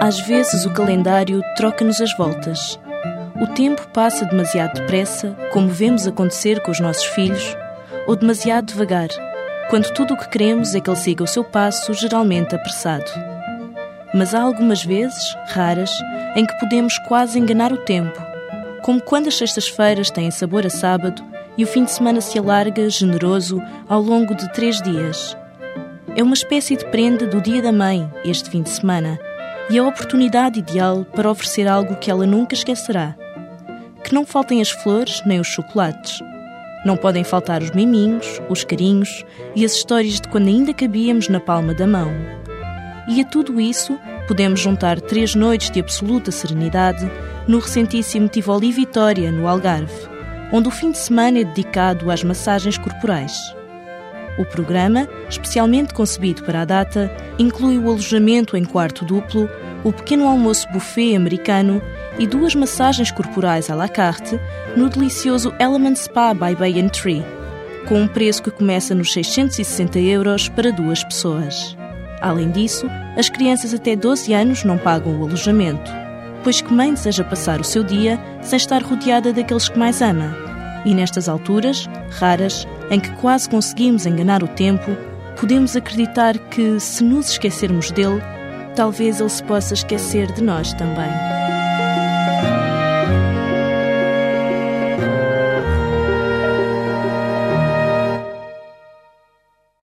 Às vezes o calendário troca-nos as voltas. O tempo passa demasiado depressa, como vemos acontecer com os nossos filhos, ou demasiado devagar, quando tudo o que queremos é que ele siga o seu passo, geralmente apressado. Mas há algumas vezes, raras, em que podemos quase enganar o tempo, como quando as sextas-feiras têm sabor a sábado e o fim de semana se alarga, generoso, ao longo de três dias. É uma espécie de prenda do Dia da Mãe, este fim de semana, e a oportunidade ideal para oferecer algo que ela nunca esquecerá. Que não faltem as flores nem os chocolates. Não podem faltar os miminhos, os carinhos e as histórias de quando ainda cabíamos na palma da mão. E a tudo isso podemos juntar três noites de absoluta serenidade no recentíssimo Tivoli Vitória, no Algarve, onde o fim de semana é dedicado às massagens corporais. O programa, especialmente concebido para a data, inclui o alojamento em quarto duplo, o pequeno almoço buffet americano e duas massagens corporais à la carte no delicioso Element Spa by Bay and Tree, com um preço que começa nos 660 euros para duas pessoas. Além disso, as crianças até 12 anos não pagam o alojamento, pois que mãe deseja passar o seu dia sem estar rodeada daqueles que mais ama. E nestas alturas, raras, em que quase conseguimos enganar o tempo, podemos acreditar que, se nos esquecermos dele, talvez ele se possa esquecer de nós também.